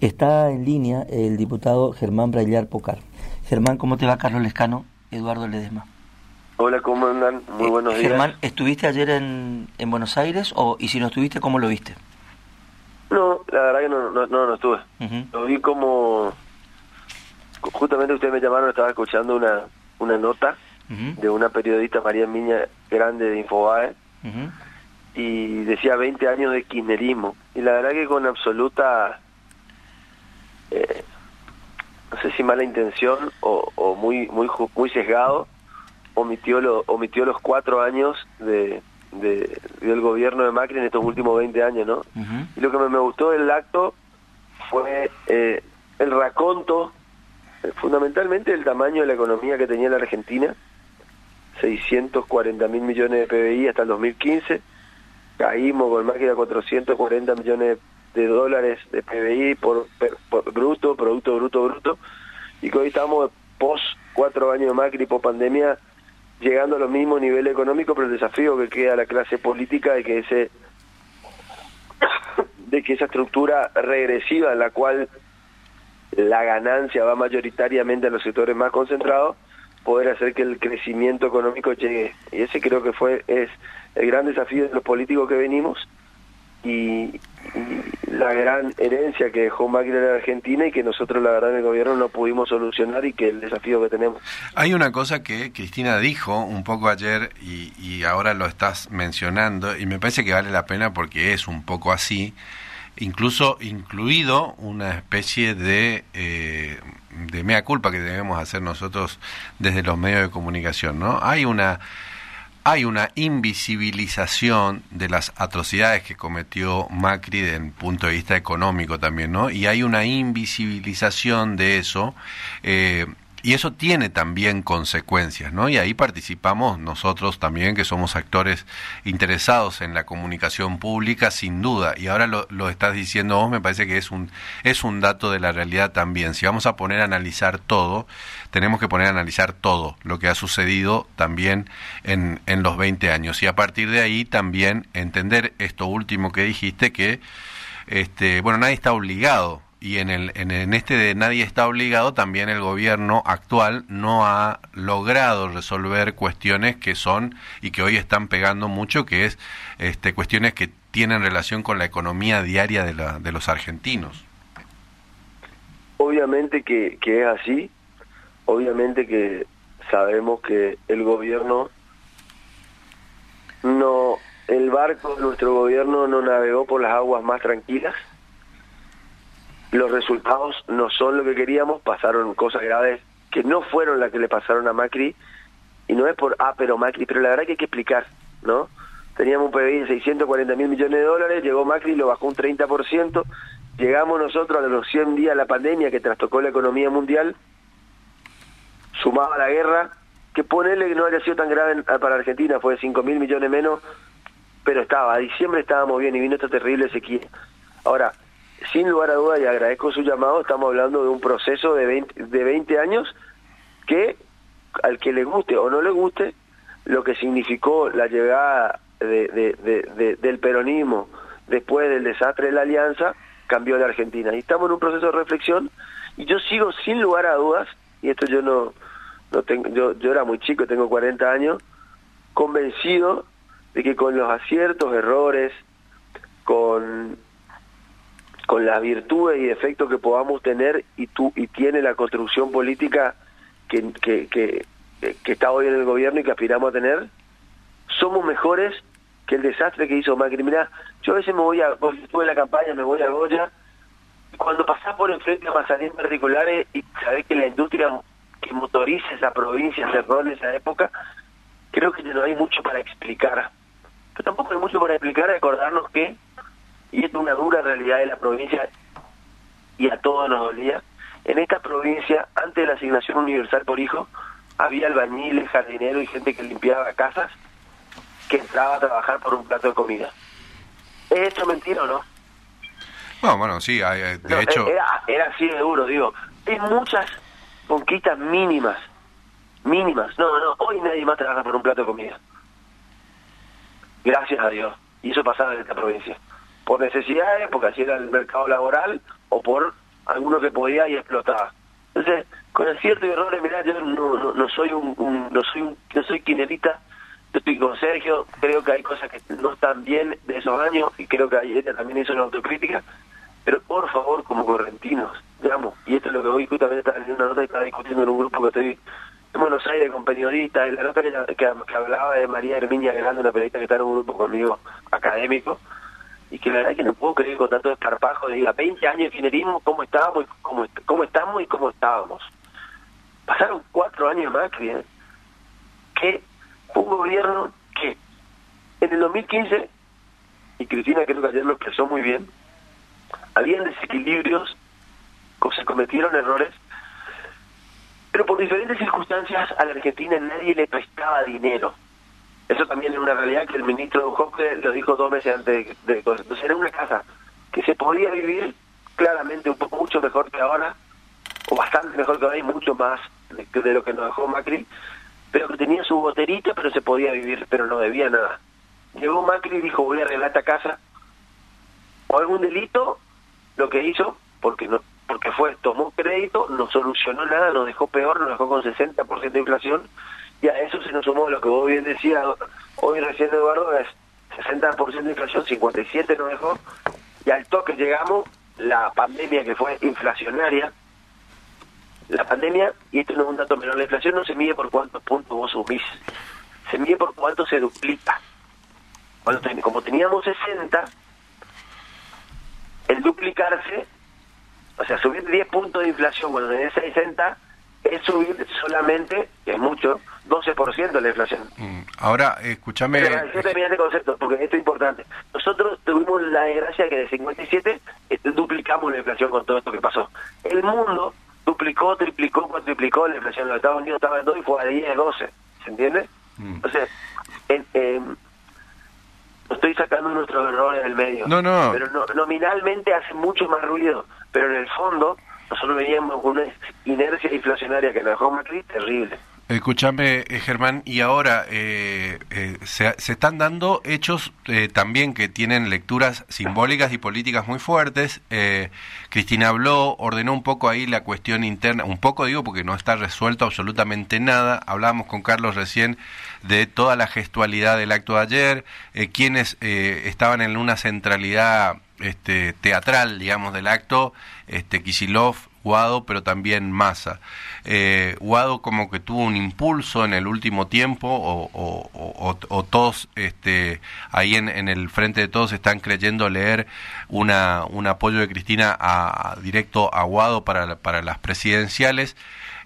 Está en línea el diputado Germán Braillar Pocar. Germán, ¿cómo te va Carlos Lescano? Eduardo Ledesma. Hola, ¿cómo andan? Muy Eh, buenos días. Germán, ¿estuviste ayer en, en Buenos Aires o y si no estuviste, cómo lo viste? No, la verdad que no, no, no, no estuve. Lo vi como... Justamente ustedes me llamaron, estaba escuchando una, una nota de una periodista, María Miña Grande de Infobae, y decía 20 años de kirchnerismo. Y la verdad que con absoluta, eh, no sé si mala intención o, o muy muy muy sesgado, omitió, lo, omitió los cuatro años de, de- del gobierno de Macri en estos últimos 20 años, ¿no? Y lo que me, me gustó del acto fue eh, el raconto, eh, fundamentalmente el tamaño de la economía que tenía la Argentina, 640 mil millones de PBI hasta el 2015, caímos con Macri a 440 millones de dólares de PBI por, por bruto, producto bruto bruto, y que hoy estamos post cuatro años de Macri, post pandemia, llegando a los mismos niveles económicos, pero el desafío que queda a la clase política de que ese de que esa estructura regresiva en la cual la ganancia va mayoritariamente a los sectores más concentrados, poder hacer que el crecimiento económico llegue. Y ese creo que fue es el gran desafío de los políticos que venimos y, la gran herencia que dejó Macri en Argentina y que nosotros la verdad en el gobierno no pudimos solucionar y que el desafío que tenemos. Hay una cosa que Cristina dijo un poco ayer y, y ahora lo estás mencionando y me parece que vale la pena porque es un poco así, incluso incluido una especie de, eh, de mea culpa que debemos hacer nosotros desde los medios de comunicación, ¿no? Hay una hay una invisibilización de las atrocidades que cometió Macri desde el punto de vista económico también, ¿no? Y hay una invisibilización de eso, eh, y eso tiene también consecuencias, ¿no? Y ahí participamos nosotros también, que somos actores interesados en la comunicación pública, sin duda. Y ahora lo, estás diciendo vos, me parece que es un, es un dato de la realidad también. Si vamos a poner a analizar todo, tenemos que poner a analizar todo lo que ha sucedido también en, en los 20 años. Y a partir de ahí también entender esto último que dijiste, que, este, bueno, nadie está obligado y en, el, en, este de nadie está obligado, también el gobierno actual no ha logrado resolver cuestiones que son y que hoy están pegando mucho, que es este, cuestiones que tienen relación con la economía diaria de, la, de los argentinos. Obviamente que, que es así, obviamente que sabemos que el gobierno no, el barco de nuestro gobierno no navegó por las aguas más tranquilas. Los resultados no son lo que queríamos, pasaron cosas graves que no fueron las que le pasaron a Macri, y no es por, ah, pero Macri, pero la verdad que hay que explicar, ¿no? Teníamos un PBI de 640 mil millones de dólares, llegó Macri, lo bajó un 30%, llegamos nosotros a los 100 días de la pandemia que trastocó la economía mundial, sumaba la guerra, que ponerle que no haya sido tan grave para Argentina, fue de 5 mil millones menos, pero estaba, a diciembre estábamos bien y vino esta terrible sequía. Ahora, sin lugar a duda, y agradezco su llamado, estamos hablando de un proceso de 20, de 20 años que al que le guste o no le guste, lo que significó la llegada de, de- de- de- del peronismo después del desastre de la alianza, cambió la Argentina. Y estamos en un proceso de reflexión y yo sigo sin lugar a dudas, y esto yo no, no tengo, yo, yo era muy chico, tengo 40 años, convencido de que con los aciertos, errores, con con las virtudes y defectos que podamos tener y tú y tiene la construcción política que, que, que, está hoy en el gobierno y que aspiramos a tener, somos mejores que el desastre que hizo Macri. Mirá, yo a veces me voy a, estuve en la campaña, me voy a Goya, y cuando pasás por enfrente a Mazarín particulares y sabés que la industria que motoriza esa provincia cerró en esa época, creo que no hay mucho para explicar. Pero tampoco hay mucho para explicar, acordarnos que y esto es una dura realidad de la provincia y a todos nos dolía. En esta provincia, antes de la asignación universal por hijo, había albañiles, jardineros y gente que limpiaba casas que entraba a trabajar por un plato de comida. ¿Es esto mentira o no? Bueno, bueno, sí, eh, de No, hecho... Era, era así de duro, digo. Hay muchas conquistas mínimas. Mínimas. No, no, hoy nadie más trabaja por un plato de comida. Gracias a Dios. Y eso pasaba en esta provincia. Por necesidades, porque así era el mercado laboral, o por alguno que podía y explotaba. Entonces, con el cierto errores, mirá, yo no, no, soy un, no soy un, no soy quinerita, yo estoy con Sergio, creo que hay cosas que no están bien de esos años y creo que ella también hizo una autocrítica, pero por favor, como correntinos, digamos, y esto es lo que hoy justamente estaba en una nota que estaba discutiendo en un grupo que estoy en Buenos Aires con periodistas, en la nota que, que, hablaba de María Herminia Grande, una periodista que está en un grupo conmigo académico, y que la verdad es que no puedo creer con tanto desparpajo de diga 20 años de ingenierismo, cómo estábamos, cómo, cómo estamos y cómo estábamos. Pasaron cuatro años más que, que un gobierno que en el 2015, y Cristina creo que ayer lo expresó muy bien, habían desequilibrios, se cometieron errores, pero por diferentes circunstancias a la Argentina nadie le prestaba dinero. Eso también es una realidad que el ministro Jorge lo dijo dos meses antes de, de Entonces era una casa que se podía vivir claramente un poco mucho mejor que ahora, o bastante mejor que ahora y mucho más de, lo que nos dejó Macri, pero que tenía su boterita, pero se podía vivir, pero no debía nada. Llegó Macri y dijo, voy a arreglar esta casa, o algún delito, lo que hizo, porque no porque fue, tomó crédito, no solucionó nada, nos dejó peor, nos dejó con 60% de inflación, y a eso se nos sumó lo que vos bien decías hoy recién Eduardo, es 60% de inflación, 57 nos dejó, y al toque llegamos, la pandemia que fue inflacionaria, la pandemia, y esto no es un dato menor, la inflación no se mide por cuántos puntos vos subís, se mide por cuánto se duplica. Cuando como teníamos 60, el duplicarse, o sea, subir 10 puntos de inflación cuando tenés 60, es subir solamente, que es mucho, 12% la inflación. Mm, ahora, escúchame... Este concepto, porque esto es importante. Nosotros tuvimos la desgracia que de 57 este, duplicamos la inflación con todo esto que pasó. El mundo duplicó, triplicó, cuatriplicó la inflación. Los Estados Unidos estaba en 2 y fue a 10, 12. ¿Se entiende? Mm. Entonces, en, estoy sacando nuestros errores del medio. No, no. Pero nominalmente hace mucho más ruido, pero en el fondo nosotros veníamos con una inercia inflacionaria que nos dejó Macri terrible. Escúchame, eh, Germán, y ahora eh, eh, se, están dando hechos también que tienen lecturas simbólicas y políticas muy fuertes. Cristina habló, ordenó un poco ahí la cuestión interna, un poco digo porque no está resuelto absolutamente nada. Hablábamos con Carlos recién de toda la gestualidad del acto de ayer, quienes estaban en una centralidad este, teatral, digamos, del acto, este, Kisilov, Guado, pero también Massa. Eh, Guado como que tuvo un impulso en el último tiempo, o, todos este, ahí en, el frente de todos están creyendo leer una, un apoyo de Cristina a, directo a Guado para, para las presidenciales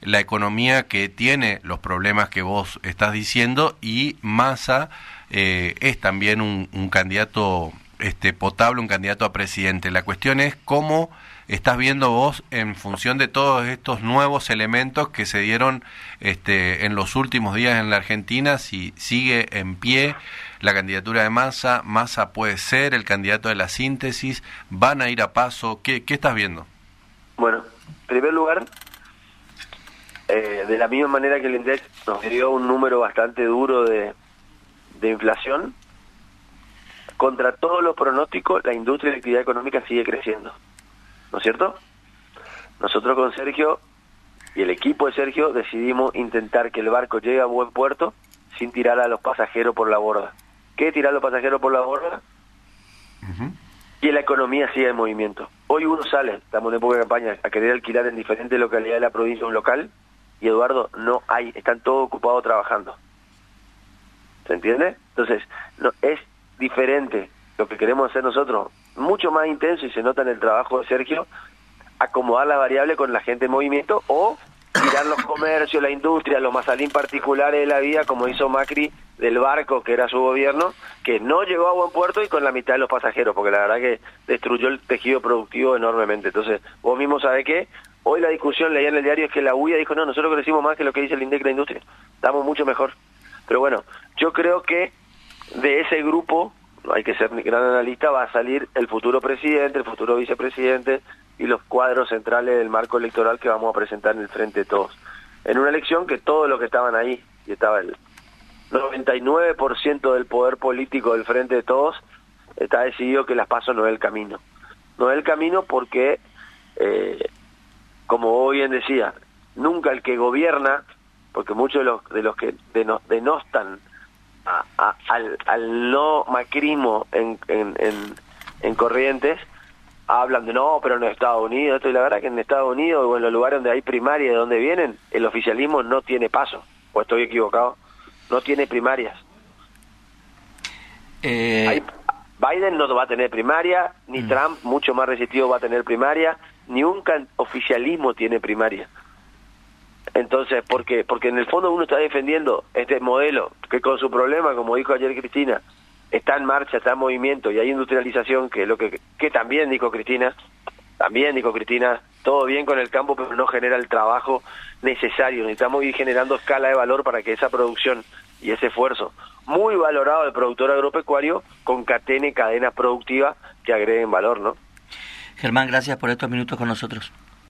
la economía que tiene los problemas que vos estás diciendo y Massa eh, es también un candidato este, potable un candidato a presidente. La cuestión es cómo estás viendo vos en función de todos estos nuevos elementos que se dieron este, en los últimos días en la Argentina, si sigue en pie la candidatura de Massa, Massa puede ser el candidato de la síntesis, van a ir a paso, ¿qué, estás viendo? Bueno, en primer lugar, eh, de la misma manera que el INDEX nos dio un número bastante duro de, de inflación, contra todos los pronósticos, la industria y la actividad económica sigue creciendo. ¿No es cierto? Nosotros con Sergio y el equipo de Sergio decidimos intentar que el barco llegue a buen puerto sin tirar a los pasajeros por la borda. ¿Qué tirar a los pasajeros por la borda? Y la economía sigue en movimiento. Hoy uno sale, estamos en época de campaña, a querer alquilar en diferentes localidades de la provincia un local y Eduardo, no hay, están todos ocupados trabajando. ¿Se entiende? Entonces, no es diferente lo que queremos hacer nosotros, mucho más intenso y se nota en el trabajo de Sergio, acomodar la variable con la gente en movimiento o tirar los comercios, la industria, los masalín particulares de la vida, como hizo Macri del barco, que era su gobierno, que no llegó a buen puerto y con la mitad de los pasajeros, porque la verdad que destruyó el tejido productivo enormemente. Entonces, vos mismo sabés que hoy la discusión, leía en el diario, es que la UIA dijo, no, nosotros crecimos más que lo que dice el INDEC de la industria, estamos mucho mejor. Pero bueno, yo creo que de ese grupo, hay que ser gran analista, va a salir el futuro presidente, el futuro vicepresidente y los cuadros centrales del marco electoral que vamos a presentar en el frente de todos. En una elección que todos los que estaban ahí, y estaba el 99% del poder político del frente de todos, está decidido que las pasos no es el camino. No es el camino porque eh, como hoy bien decía, nunca el que gobierna, porque muchos de los, de los que denostan al, al, no macrismo en, en, en, Corrientes, hablan de no, pero en Estados Unidos, esto y la verdad que en Estados Unidos o en los lugares donde hay primaria de donde vienen, el oficialismo no tiene paso, o estoy equivocado, no tiene primarias. Eh... Biden no va a tener primaria, ni mm. Trump, mucho más resistido, va a tener primaria, ni un oficialismo tiene primaria. Entonces, ¿por qué? Porque en el fondo uno está defendiendo este modelo que con su problema, como dijo ayer Cristina, está en marcha, está en movimiento y hay industrialización, que lo que, que también dijo Cristina, también dijo Cristina, todo bien con el campo, pero no genera el trabajo necesario. Necesitamos ir generando escala de valor para que esa producción y ese esfuerzo muy valorado del productor agropecuario concatene cadenas productivas que agreguen valor, ¿no? Germán, gracias por estos minutos con nosotros.